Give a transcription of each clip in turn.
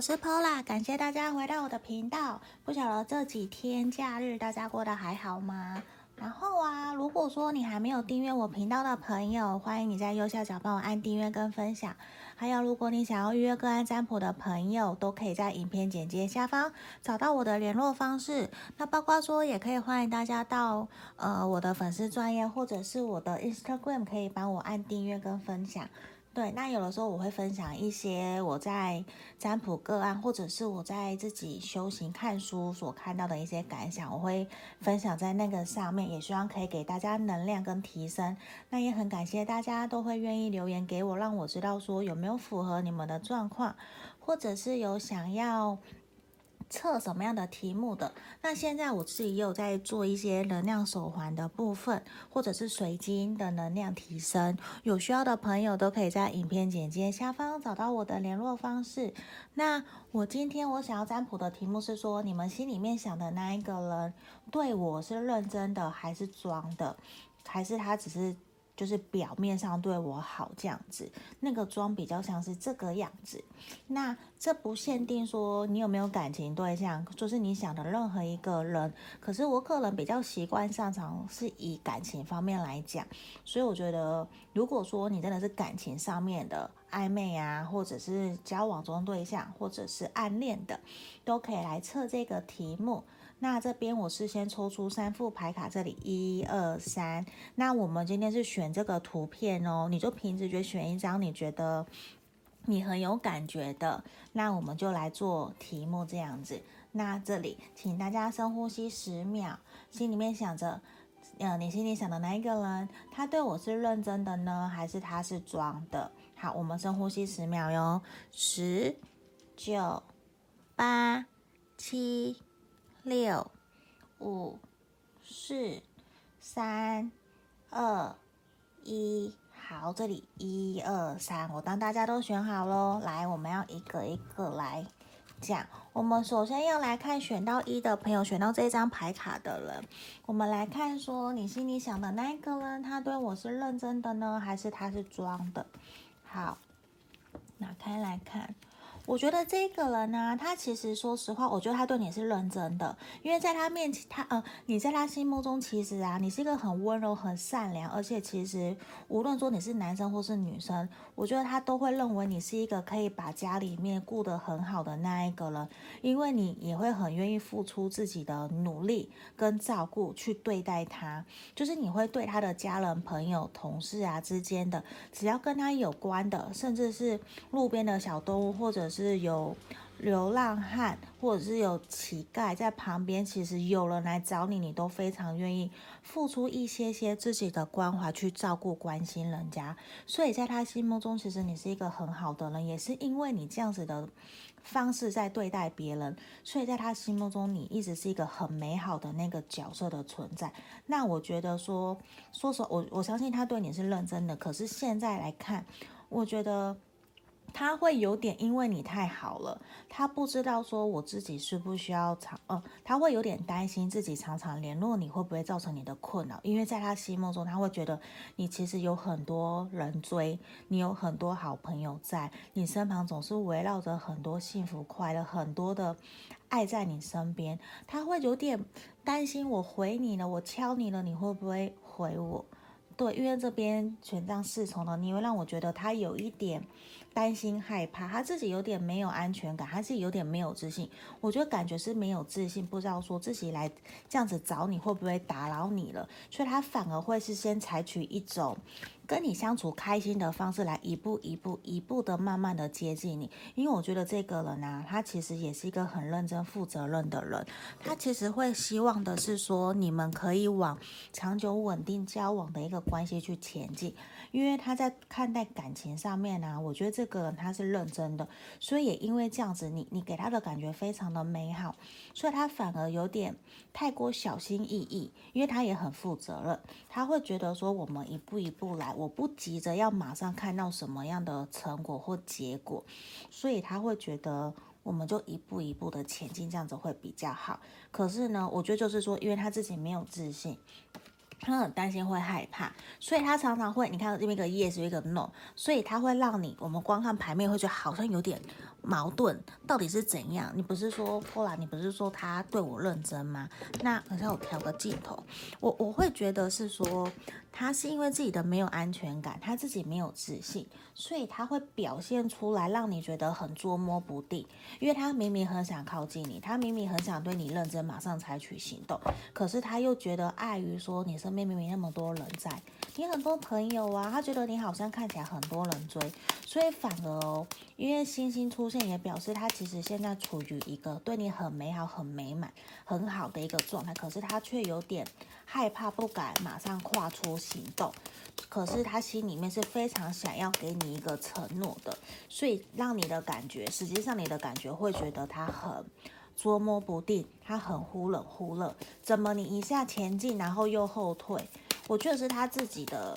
我是 Pola，感谢大家回到我的频道。不晓得这几天假日大家过得还好吗？然后啊，如果说你还没有订阅我频道的朋友，欢迎你在右下角帮我按订阅跟分享。还有，如果你想要预约个案占卜的朋友，都可以在影片简介下方找到我的联络方式。那包括说，也可以欢迎大家到呃我的粉丝专页或者是我的 Instagram，可以帮我按订阅跟分享。对，那有的时候我会分享一些我在占卜个案，或者是我在自己修行看书所看到的一些感想，我会分享在那个上面，也希望可以给大家能量跟提升。那也很感谢大家都会愿意留言给我，让我知道说有没有符合你们的状况，或者是有想要。测什么样的题目的？那现在我自己也有在做一些能量手环的部分，或者是水晶的能量提升。有需要的朋友都可以在影片简介下方找到我的联络方式。那我今天我想要占卜的题目是说，你们心里面想的那一个人对我是认真的，还是装的，还是他只是？就是表面上对我好这样子，那个装比较像是这个样子。那这不限定说你有没有感情对象，就是你想的任何一个人。可是我个人比较习惯上场是以感情方面来讲，所以我觉得如果说你真的是感情上面的暧昧啊，或者是交往中对象，或者是暗恋的，都可以来测这个题目。那这边我是先抽出三副牌卡，这里一二三。那我们今天是选这个图片哦，你就凭直觉选一张你觉得你很有感觉的，那我们就来做题目这样子。那这里请大家深呼吸十秒，心里面想着，呃，你心里想的那一个人，他对我是认真的呢，还是他是装的？好，我们深呼吸十秒哟，十、九、八、七。六、五、四、三、二、一，好，这里一二三，我当大家都选好喽。来，我们要一个一个来讲。我们首先要来看选到一的朋友，选到这张牌卡的人，我们来看说，你心里想的那一个人，他对我是认真的呢，还是他是装的？好，拿开来看。我觉得这个人呢、他其实说实话，我觉得他对你是认真的，因为在他面前，他呃，你在他心目中，其实啊，你是一个很温柔、很善良，而且其实无论说你是男生或是女生，我觉得他都会认为你是一个可以把家里面顾得很好的那一个人，因为你也会很愿意付出自己的努力跟照顾去对待他，就是你会对他的家人、朋友、同事啊之间的，只要跟他有关的，甚至是路边的小动物或者是。有流浪汉，或者是有乞丐在旁边，其实有人来找你，你都非常愿意付出一些些自己的关怀去照顾、关心人家。所以在他心目中，其实你是一个很好的人，也是因为你这样子的方式在对待别人，所以在他心目中，你一直是一个很美好的那个角色的存在。那我觉得说，说实话，我我相信他对你是认真的。可是现在来看，我觉得。他会有点因为你太好了，他不知道说我自己需不需要常，呃，他会有点担心自己常常联络你会不会造成你的困扰，因为在他心目中，他会觉得你其实有很多人追，你有很多好朋友在你身旁，总是围绕着很多幸福快乐，很多的爱在你身边，他会有点担心我回你了，我敲你了，你会不会回我？对，因为这边权杖侍从呢，你会让我觉得他有一点。担心害怕，他自己有点没有安全感，他自己有点没有自信。我觉得感觉是没有自信，不知道说自己来这样子找你会不会打扰你了，所以他反而会是先采取一种。跟你相处开心的方式来一步一步一步的慢慢的接近你，因为我觉得这个人啊，他其实也是一个很认真负责任的人，他其实会希望的是说你们可以往长久稳定交往的一个关系去前进，因为他在看待感情上面呢，我觉得这个人他是认真的，所以也因为这样子，你你给他的感觉非常的美好，所以他反而有点太过小心翼翼，因为他也很负责任，他会觉得说我们一步一步来。我不急着要马上看到什么样的成果或结果，所以他会觉得我们就一步一步的前进，这样子会比较好。可是呢，我觉得就是说，因为他自己没有自信，他很担心会害怕，所以他常常会，你看这边一个 yes 一个 no，所以他会让你，我们光看牌面会觉得好像有点矛盾到底是怎样？你不是说后来你不是说他对我认真吗？那好像我调个镜头，我我会觉得是说他是因为自己的没有安全感，他自己没有自信，所以他会表现出来让你觉得很捉摸不定。因为他明明很想靠近你，他明明很想对你认真，马上采取行动，可是他又觉得碍于说你身边明明那么多人在，你很多朋友啊，他觉得你好像看起来很多人追，所以反而哦，因为星星出现也表示他其实现在处于一个对你很美好、很美满、很好的一个状态，可是他却有点害怕，不敢马上跨出行动。可是他心里面是非常想要给你一个承诺的，所以让你的感觉，实际上你的感觉会觉得他很捉摸不定，他很忽冷忽热。怎么你一下前进，然后又后退？我觉得是他自己的。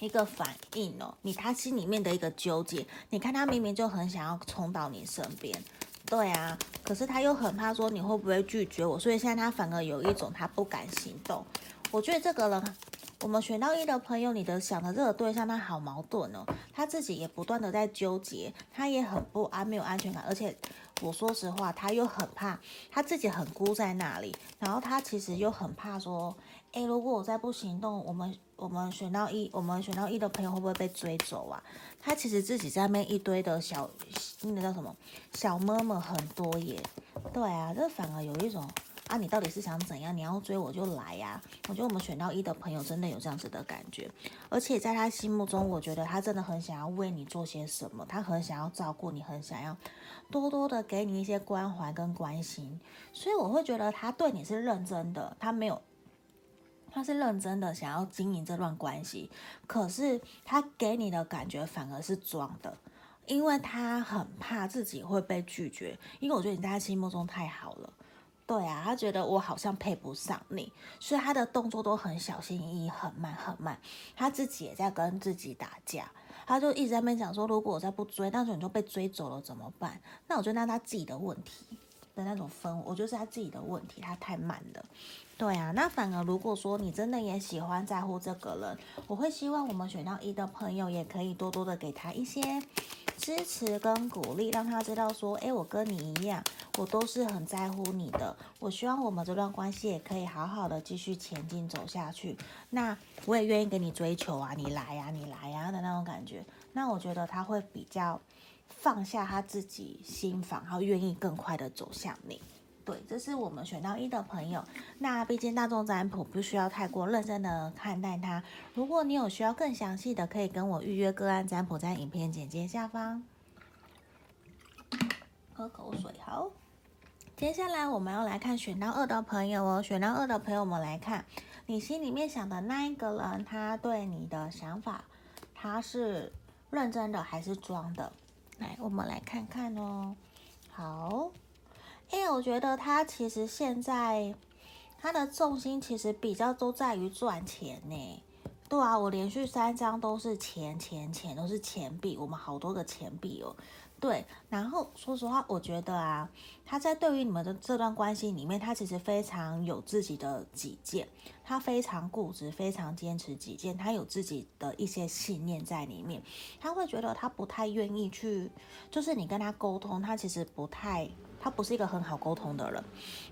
一个反应哦，你他心里面的一个纠结，你看他明明就很想要冲到你身边，对啊，可是他又很怕说你会不会拒绝我，所以现在他反而有一种他不敢行动。我觉得这个人，我们选到一的朋友，你的想的这个对象他好矛盾哦，他自己也不断的在纠结，他也很不安，没有安全感，而且我说实话，他又很怕，他自己很孤在那里，然后他其实又很怕说，哎，如果我再不行动，我们。我们选到一，我们选到一的朋友会不会被追走啊？他其实自己在那一堆的小，那个叫什么小妹妹很多耶。对啊，这反而有一种啊，你到底是想怎样？你要追我就来呀！我觉得我们选到一的朋友真的有这样子的感觉，而且在他心目中，我觉得他真的很想要为你做些什么，他很想要照顾你，很想要多多的给你一些关怀跟关心，所以我会觉得他对你是认真的，他没有。他是认真的想要经营这段关系，可是他给你的感觉反而是装的，因为他很怕自己会被拒绝，因为我觉得你在他心目中太好了，对啊，他觉得我好像配不上你，所以他的动作都很小心翼翼，很慢很慢，他自己也在跟自己打架，他就一直在那边讲说，如果我再不追，那时候你就被追走了怎么办？那我觉得那他自己的问题。的那种分，我觉得是他自己的问题，他太慢了。对啊，那反而如果说你真的也喜欢在乎这个人，我会希望我们选到一的朋友也可以多多的给他一些支持跟鼓励，让他知道说，诶，我跟你一样，我都是很在乎你的。我希望我们这段关系也可以好好的继续前进走下去。那我也愿意给你追求啊，你来呀，你来呀的那种感觉。那我觉得他会比较放下他自己心房，然后愿意更快的走向你。对，这是我们选到一的朋友。那毕竟大众占卜不需要太过认真的看待它。如果你有需要更详细的，可以跟我预约个案占卜，在影片简介下方。喝口水，好。接下来我们要来看选到二的朋友哦。选到二的朋友，们来看你心里面想的那一个人，他对你的想法，他是认真的还是装的？来，我们来看看哦。好。因为我觉得他其实现在他的重心其实比较都在于赚钱呢。对啊，我连续三张都是钱钱钱，都是钱币，我们好多个钱币哦。对，然后说实话，我觉得啊，他在对于你们的这段关系里面，他其实非常有自己的己见，他非常固执，非常坚持己见，他有自己的一些信念在里面，他会觉得他不太愿意去，就是你跟他沟通，他其实不太。他不是一个很好沟通的人，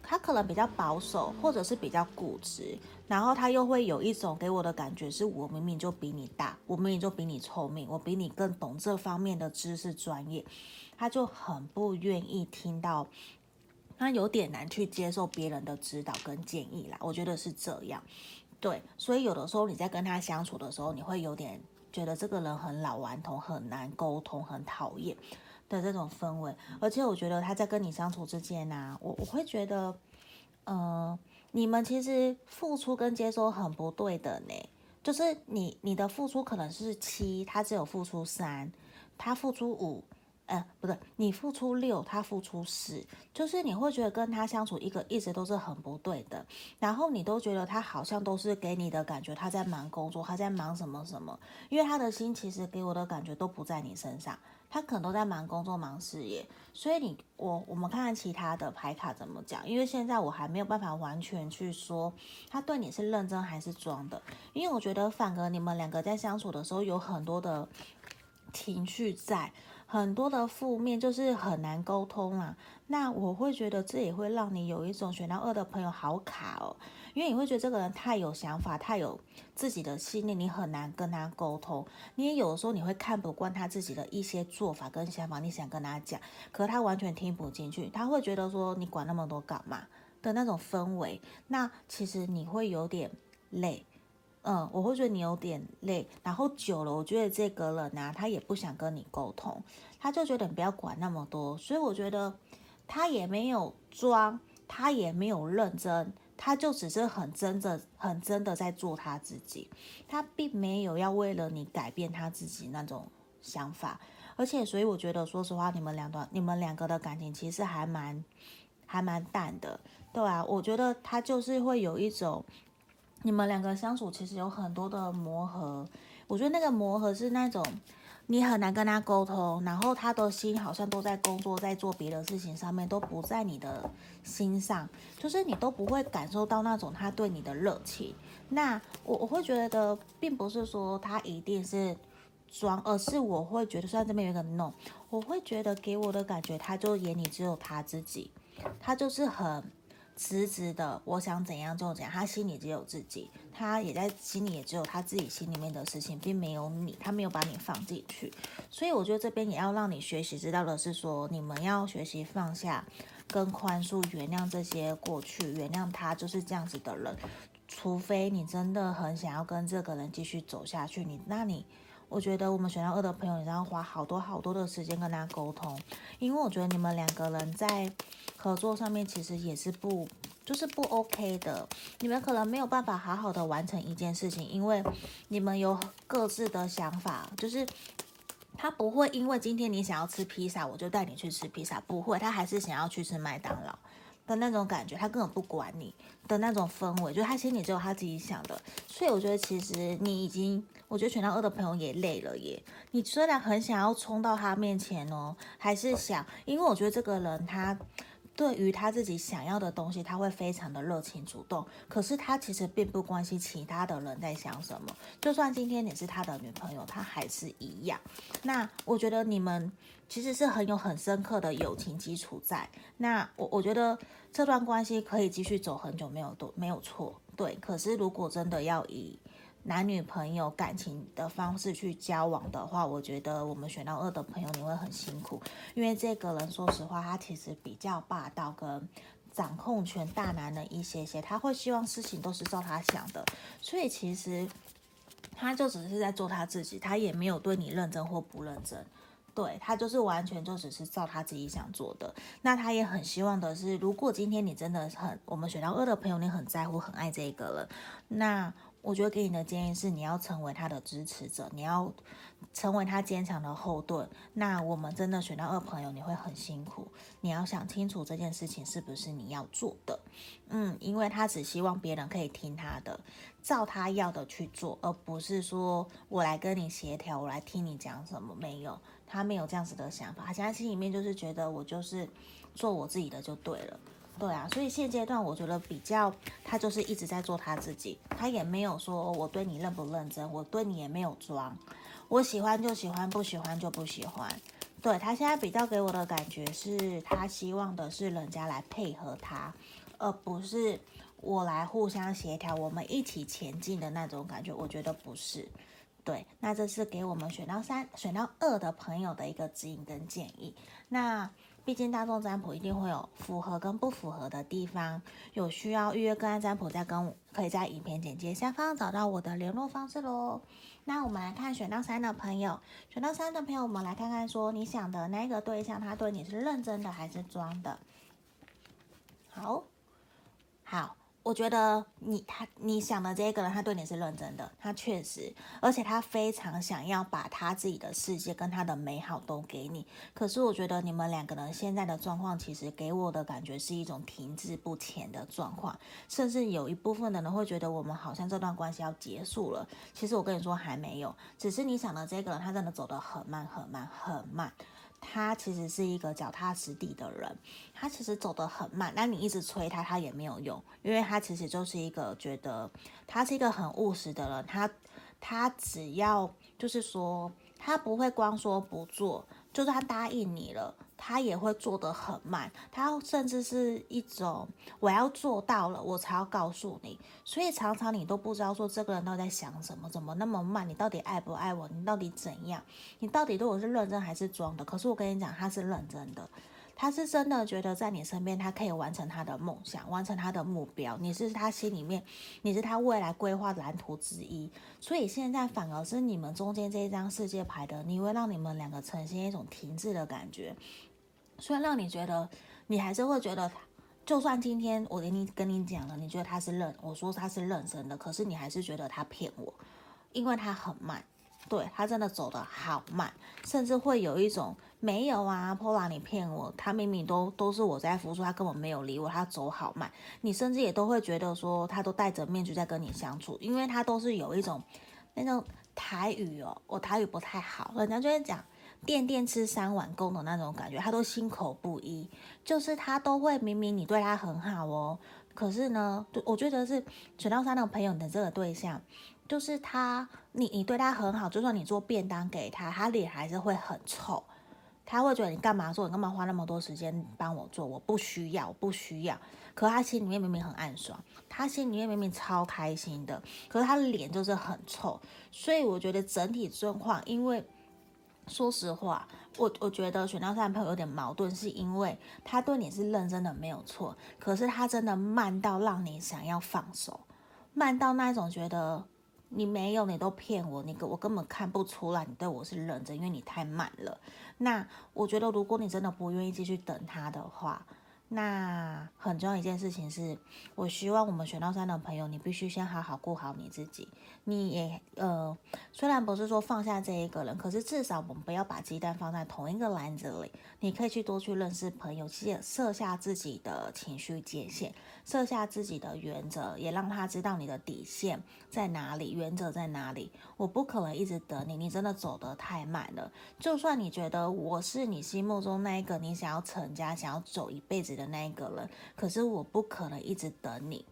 他可能比较保守，或者是比较固执，然后他又会有一种给我的感觉是，我明明就比你大，我明明就比你聪明，我比你更懂这方面的知识专业，他就很不愿意听到，他有点难去接受别人的指导跟建议啦，我觉得是这样，对，所以有的时候你在跟他相处的时候，你会有点觉得这个人很老顽童，很难沟通，很讨厌。的这种氛围，而且我觉得他在跟你相处之间呢、我我会觉得，嗯、呃，你们其实付出跟接收很不对的呢，就是你你的付出可能是七，他只有付出三，他付出五。呃，不对，你付出六，他付出四，就是你会觉得跟他相处一个一直都是很不对的，然后你都觉得他好像都是给你的感觉他在忙工作，他在忙什么什么，因为他的心其实给我的感觉都不在你身上，他可能都在忙工作、忙事业，所以你我我们看看其他的牌卡怎么讲，因为现在我还没有办法完全去说他对你是认真还是装的，因为我觉得反而你们两个在相处的时候有很多的情绪在。很多的负面，就是很难沟通啊。那我会觉得这也会让你有一种选到二的朋友好卡哦，因为你会觉得这个人太有想法，太有自己的信念，你很难跟他沟通。你也有的时候你会看不惯他自己的一些做法跟想法，你想跟他讲，可他完全听不进去，他会觉得说你管那么多干嘛的那种氛围。那其实你会有点累。嗯，我会觉得你有点累，然后久了，我觉得这个人啊，他也不想跟你沟通，他就觉得你不要管那么多，所以我觉得他也没有装，他也没有认真，他就只是很真的、很真的在做他自己，他并没有要为了你改变他自己那种想法，而且，所以我觉得，说实话，你们两段、你们两个的感情其实还蛮、还蛮淡的，对啊，我觉得他就是会有一种。你们两个相处其实有很多的磨合，我觉得那个磨合是那种你很难跟他沟通，然后他的心好像都在工作，在做别的事情上面，都不在你的心上，就是你都不会感受到那种他对你的热情。那我我会觉得，并不是说他一定是装，而是我会觉得，虽然这边有一个 no，我会觉得给我的感觉，他就眼里只有他自己，他就是很。直直的，我想怎样就怎样。他心里只有自己，他也在心里也只有他自己心里面的事情，并没有你，他没有把你放进去。所以我觉得这边也要让你学习知道的是说，你们要学习放下、跟宽恕、原谅这些过去，原谅他就是这样子的人。除非你真的很想要跟这个人继续走下去，你那你，我觉得我们选到二的朋友，你要花好多好多的时间跟他沟通，因为我觉得你们两个人在。合作上面其实也是不，就是不 OK 的。你们可能没有办法好好的完成一件事情，因为你们有各自的想法。就是他不会因为今天你想要吃披萨，我就带你去吃披萨，不会，他还是想要去吃麦当劳的那种感觉，他根本不管你的那种氛围，就他心里只有他自己想的。所以我觉得其实你已经，我觉得选到二的朋友也累了耶。你虽然很想要冲到他面前哦，还是想，因为我觉得这个人他。对于他自己想要的东西，他会非常的热情主动。可是他其实并不关心其他的人在想什么。就算今天你是他的女朋友，他还是一样。那我觉得你们其实是很有很深刻的友情基础在。那我我觉得这段关系可以继续走很久，没有都没有错。对，可是如果真的要以男女朋友感情的方式去交往的话，我觉得我们选到二的朋友你会很辛苦，因为这个人说实话，他其实比较霸道跟掌控权大男人一些些，他会希望事情都是照他想的，所以其实他就只是在做他自己，他也没有对你认真或不认真，对，他就是完全就只是照他自己想做的。那他也很希望的是，如果今天你真的很我们选到二的朋友，你很在乎很爱这一个人，那。我觉得给你的建议是，你要成为他的支持者，你要成为他坚强的后盾。那我们真的选到二朋友，你会很辛苦。你要想清楚这件事情是不是你要做的，嗯，因为他只希望别人可以听他的，照他要的去做，而不是说我来跟你协调，我来听你讲什么。没有，他没有这样子的想法，他现在心里面就是觉得我就是做我自己的就对了。对啊，所以现阶段我觉得比较，他就是一直在做他自己，他也没有说我对你认不认真，我对你也没有装，我喜欢就喜欢，不喜欢就不喜欢。对，他现在比较给我的感觉是，他希望的是人家来配合他，而不是我来互相协调，我们一起前进的那种感觉。我觉得不是。对，那这是给我们选到三、选到二的朋友的一个指引跟建议。那。毕竟大众占卜一定会有符合跟不符合的地方，有需要预约个案占卜，再跟可以在影片简介下方找到我的联络方式喽。那我们来看选到三的朋友，选到三的朋友，我们来看看说你想的那个对象，他对你是认真的还是装的？好，好。我觉得你他你想的这个人，他对你是认真的，他确实，而且他非常想要把他自己的世界跟他的美好都给你。可是我觉得你们两个人现在的状况，其实给我的感觉是一种停滞不前的状况，甚至有一部分的人会觉得我们好像这段关系要结束了。其实我跟你说还没有，只是你想的这个人，他真的走得很慢很慢很慢。他其实是一个脚踏实地的人，他其实走得很慢，那你一直催他，他也没有用，因为他其实就是一个觉得他是一个很务实的人，他他只要就是说，他不会光说不做，就算他答应你了，他也会做得很慢，他甚至是一种我要做到了，我才要告诉你。所以常常你都不知道说这个人到底在想什么，怎么那么慢？你到底爱不爱我？你到底怎样？你到底对我是认真还是装的？可是我跟你讲，他是认真的。他是真的觉得在你身边，他可以完成他的梦想，完成他的目标。你是他心里面，你是他未来规划蓝图之一。所以现在反而是你们中间这一张世界牌的，你会让你们两个呈现一种停滞的感觉。虽然让你觉得，你还是会觉得他，就算今天我跟你跟你讲了，你觉得他是认，我说他是认真的，可是你还是觉得他骗我，因为他很慢。对，他真的走得好慢，甚至会有一种没有啊波拉你骗我，他明明都都是我在付出，他根本没有理我，他走好慢。你甚至也都会觉得说，他都戴着面具在跟你相处，因为他都是有一种那种台语哦，我台语不太好，人家就会讲电电吃三碗公的那种感觉，他都心口不一，就是他都会明明你对他很好哦，可是呢，我觉得是选到三的朋友的这个对象。就是他，你你对他很好，就算你做便当给他，他脸还是会很臭。他会觉得你干嘛做？你干嘛花那么多时间帮我做？我不需要，不需要。可他心里面明明很暗爽，他心里面明明超开心的，可是他脸就是很臭。所以我觉得整体状况，因为说实话，我我觉得选到三的朋友有点矛盾，是因为他对你是认真的没有错，可是他真的慢到让你想要放手，慢到那一种觉得。你没有，你都骗我，你我根本看不出来你对我是认真，因为你太慢了。那我觉得，如果你真的不愿意继续等他的话，那很重要一件事情是，我希望我们选到三的朋友，你必须先好好顾好你自己。你也呃，虽然不是说放下这一个人，可是至少我们不要把鸡蛋放在同一个篮子里。你可以去多去认识朋友，设设下自己的情绪界限，设下自己的原则，也让他知道你的底线在哪里，原则在哪里。我不可能一直等你，你真的走得太慢了。就算你觉得我是你心目中那一个你想要成家、想要走一辈子的的那一个人，可是我不可能一直等你，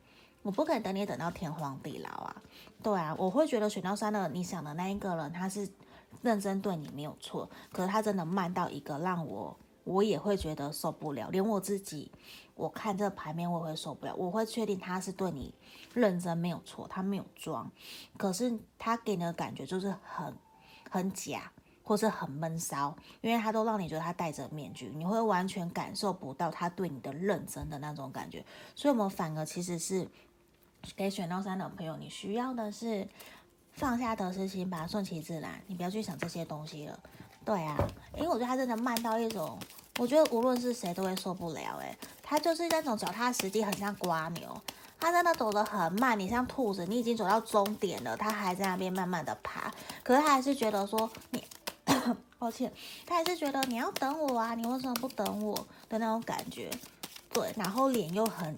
我不可能等你等到天荒地老啊！对啊，我会觉得选到三的你想的那一个人，他是认真对你没有错，可是他真的慢到一个让我我也会觉得受不了，连我自己我看这个牌面我也会受不了，我会确定他是对你认真没有错，他没有装，可是他给你的感觉就是很很假。或是很闷骚，因为他都让你觉得他戴着面具，你会完全感受不到他对你的认真的那种感觉。所以，我们反而其实是给选到三的朋友，你需要的是放下得失心吧，顺其自然，你不要去想这些东西了。对啊，因为我觉得他真的慢到一种，我觉得无论是谁都会受不了。诶，他就是那种脚踏实地，很像蜗牛，他真的走得很慢。你像兔子，你已经走到终点了，他还在那边慢慢的爬，可是他还是觉得说你。抱歉，他还是觉得你要等我啊，你为什么不等我的那种感觉？对，然后脸又很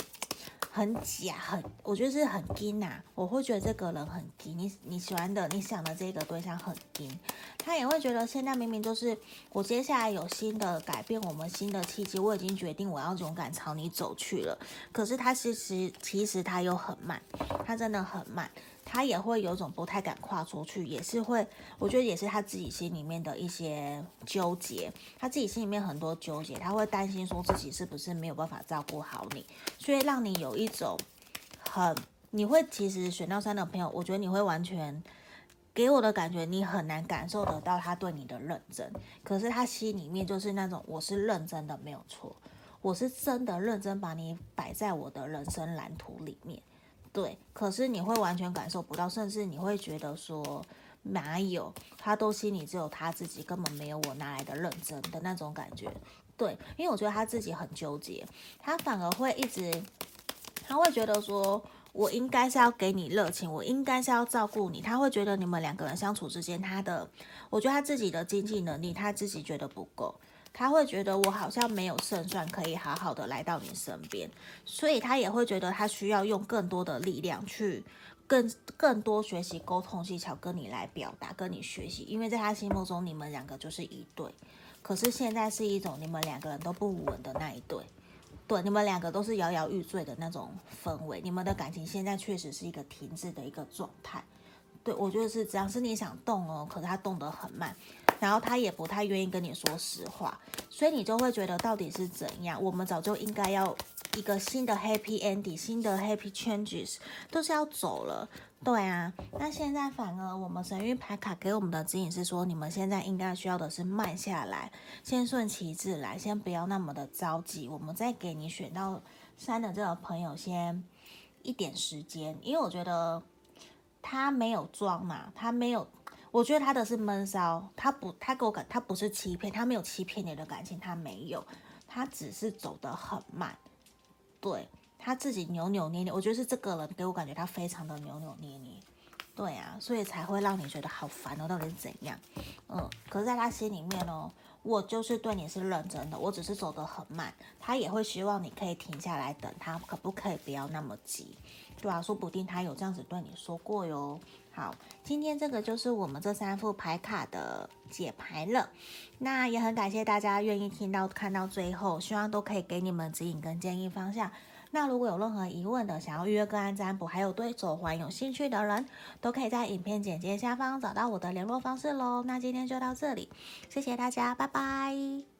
很假，很我觉得是很硬呐。我会觉得这个人很硬，你你喜欢的、你想的这个对象很硬，他也会觉得现在明明就是我接下来有新的改变，我们新的契机，我已经决定我要勇敢朝你走去了。可是他其实其实他又很慢，他真的很慢。他也会有种不太敢跨出去，也是会，我觉得也是他自己心里面的一些纠结，他自己心里面很多纠结，他会担心说自己是不是没有办法照顾好你，所以让你有一种很，你会其实选到三的朋友，我觉得你会完全给我的感觉，你很难感受得到他对你的认真，可是他心里面就是那种我是认真的，没有错，我是真的认真把你摆在我的人生蓝图里面。对，可是你会完全感受不到，甚至你会觉得说哪有，他都心里只有他自己，根本没有我哪来的认真的那种感觉。对，因为我觉得他自己很纠结，他反而会一直，他会觉得说我应该是要给你热情，我应该是要照顾你，他会觉得你们两个人相处之间，他的，我觉得他自己的经济能力，他自己觉得不够。他会觉得我好像没有胜算可以好好的来到你身边，所以他也会觉得他需要用更多的力量去更更多学习沟通技巧跟你来表达，跟你学习，因为在他心目中你们两个就是一对，可是现在是一种你们两个人都不稳的那一对，对，你们两个都是摇摇欲坠的那种氛围，你们的感情现在确实是一个停滞的一个状态，对，我觉得是这样，是你想动哦，可是他动得很慢。然后他也不太愿意跟你说实话，所以你就会觉得到底是怎样？我们早就应该要一个新的 happy ending，新的 happy changes，都是要走了。对啊，那现在反而我们神諭牌卡给我们的指引是说，你们现在应该需要的是慢下来，先顺其自然，先不要那么的着急。我们再给你选到三的这个朋友先一点时间，因为我觉得他没有装嘛，他没有，我觉得他的是闷骚，他不，他给我感，他不是欺骗，他没有欺骗你的感情，他没有，他只是走得很慢，对。他自己扭扭捏捏，我觉得是这个人给我感觉他非常的扭扭捏捏，对啊，所以才会让你觉得好烦哦，到底是怎样？嗯，可是在他心里面哦，我就是对你是认真的，我只是走得很慢，他也会希望你可以停下来等他，可不可以不要那么急？对啊，说不定他有这样子对你说过哟。好，今天这个就是我们这三副牌卡的解牌了，那也很感谢大家愿意听到看到最后，希望都可以给你们指引跟建议方向。那如果有任何疑问的，想要预约个案占卜，还有对手环有兴趣的人，都可以在影片简介下方找到我的联络方式喽。那今天就到这里，谢谢大家，拜拜。